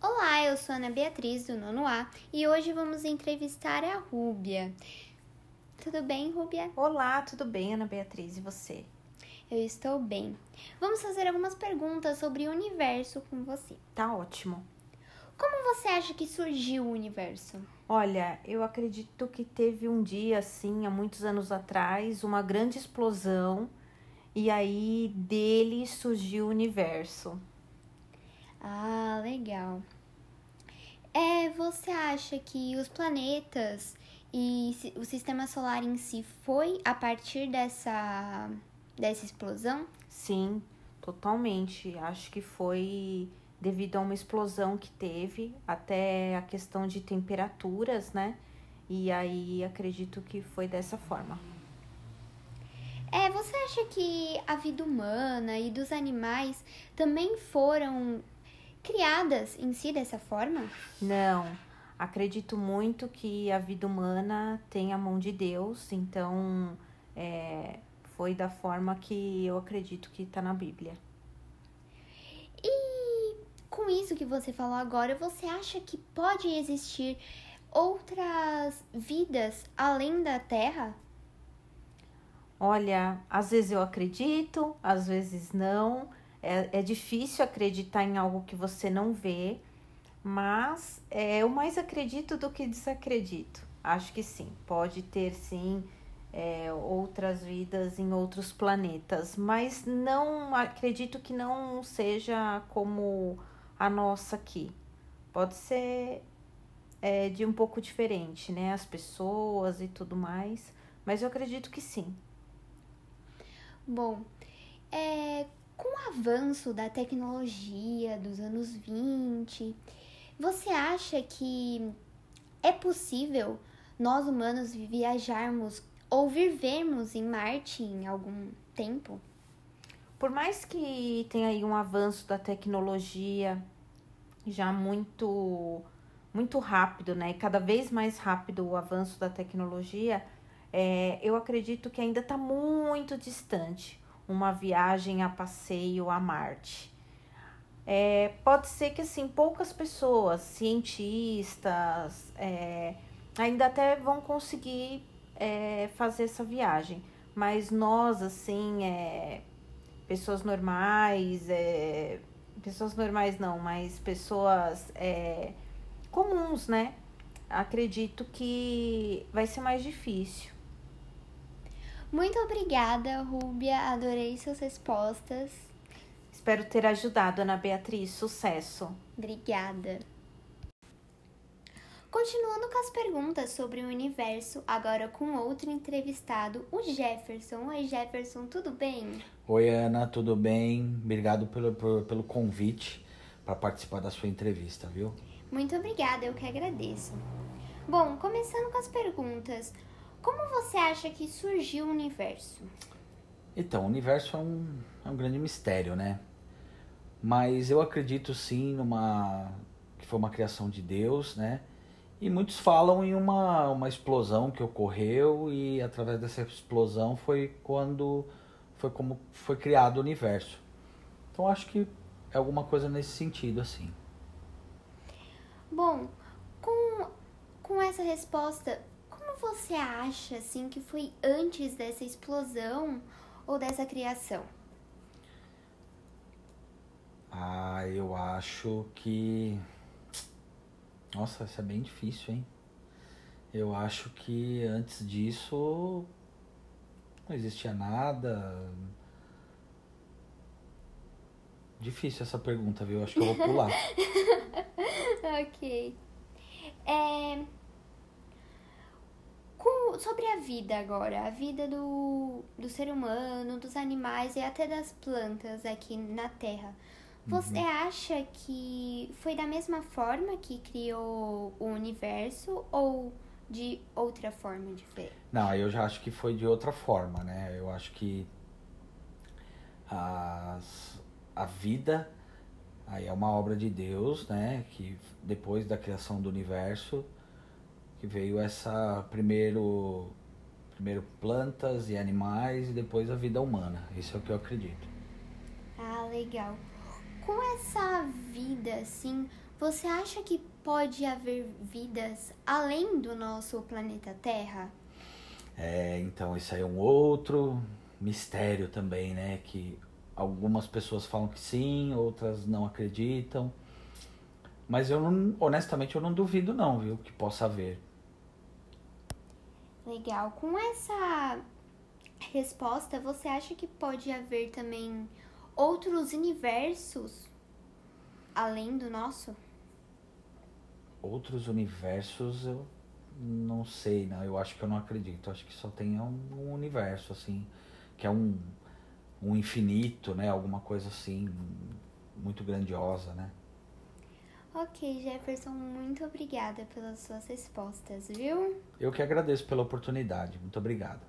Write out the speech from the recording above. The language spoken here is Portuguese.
Olá, eu sou Ana Beatriz do Nono A e hoje vamos entrevistar a Rúbia. Tudo bem, Rúbia? Olá, tudo bem, Ana Beatriz, e você? Eu estou bem. Vamos fazer algumas perguntas sobre o universo com você. Tá ótimo. Como você acha que surgiu o universo? Olha, eu acredito que teve um dia, assim, há muitos anos atrás, uma grande explosão e aí dele surgiu o universo. Ah, legal. É, você acha que os planetas e o sistema solar em si foi a partir dessa dessa explosão? Sim, totalmente. Acho que foi devido a uma explosão que teve, até a questão de temperaturas, né? E aí acredito que foi dessa forma. É, você acha que a vida humana e dos animais também foram criadas em si dessa forma? Não. Acredito muito que a vida humana tem a mão de Deus, então é, foi da forma que eu acredito que está na Bíblia. E com isso que você falou agora, você acha que pode existir outras vidas além da Terra? Olha, às vezes eu acredito, às vezes não. É, é difícil acreditar em algo que você não vê, mas é, eu mais acredito do que desacredito. Acho que sim, pode ter sim é, outras vidas em outros planetas, mas não acredito que não seja como a nossa aqui. Pode ser é, de um pouco diferente, né? As pessoas e tudo mais, mas eu acredito que sim. Bom, é, com o avanço da tecnologia dos anos 20, você acha que é possível nós humanos viajarmos ou vivermos em Marte em algum tempo? Por mais que tenha aí um avanço da tecnologia já muito muito rápido, né? Cada vez mais rápido o avanço da tecnologia, é, eu acredito que ainda está muito distante uma viagem a passeio a Marte. É, pode ser que assim poucas pessoas, cientistas, é, ainda até vão conseguir é, fazer essa viagem, mas nós assim, é, pessoas normais, é, pessoas normais não, mas pessoas é, comuns, né? Acredito que vai ser mais difícil. Muito obrigada, Rúbia. Adorei suas respostas. Espero ter ajudado, Ana Beatriz. Sucesso. Obrigada. Continuando com as perguntas sobre o universo, agora com outro entrevistado, o Jefferson. Oi, Jefferson, tudo bem? Oi, Ana, tudo bem? Obrigado pelo, pelo, pelo convite para participar da sua entrevista, viu? Muito obrigada, eu que agradeço. Bom, começando com as perguntas, como você acha que surgiu o universo? Então, o universo é um, é um grande mistério, né? Mas eu acredito sim numa que foi uma criação de Deus, né? E muitos falam em uma, uma explosão que ocorreu e através dessa explosão foi quando foi como foi criado o universo. Então acho que é alguma coisa nesse sentido assim. Bom, com, com essa resposta, você acha assim que foi antes dessa explosão ou dessa criação? Ah, eu acho que Nossa, isso é bem difícil, hein? Eu acho que antes disso não existia nada. Difícil essa pergunta, viu? Acho que eu vou pular. ok. É, com, sobre a vida agora, a vida do, do ser humano, dos animais e até das plantas aqui na Terra. Você uhum. acha que foi da mesma forma que criou o universo ou de outra forma diferente? Não, eu já acho que foi de outra forma, né? Eu acho que as, a vida aí é uma obra de Deus, né? Que depois da criação do universo que veio essa primeiro primeiro plantas e animais e depois a vida humana. Isso é o que eu acredito. Ah, legal. Com essa vida assim, Você acha que pode haver vidas além do nosso planeta Terra? É, então isso aí é um outro mistério também, né? Que algumas pessoas falam que sim, outras não acreditam. Mas eu não, honestamente, eu não duvido não, viu, que possa haver. Legal. Com essa resposta, você acha que pode haver também outros universos além do nosso? Outros universos eu não sei, não. Eu acho que eu não acredito. Eu acho que só tem um, um universo, assim, que é um, um infinito, né? Alguma coisa assim, muito grandiosa, né? Ok, Jefferson, muito obrigada pelas suas respostas, viu? Eu que agradeço pela oportunidade. Muito obrigado.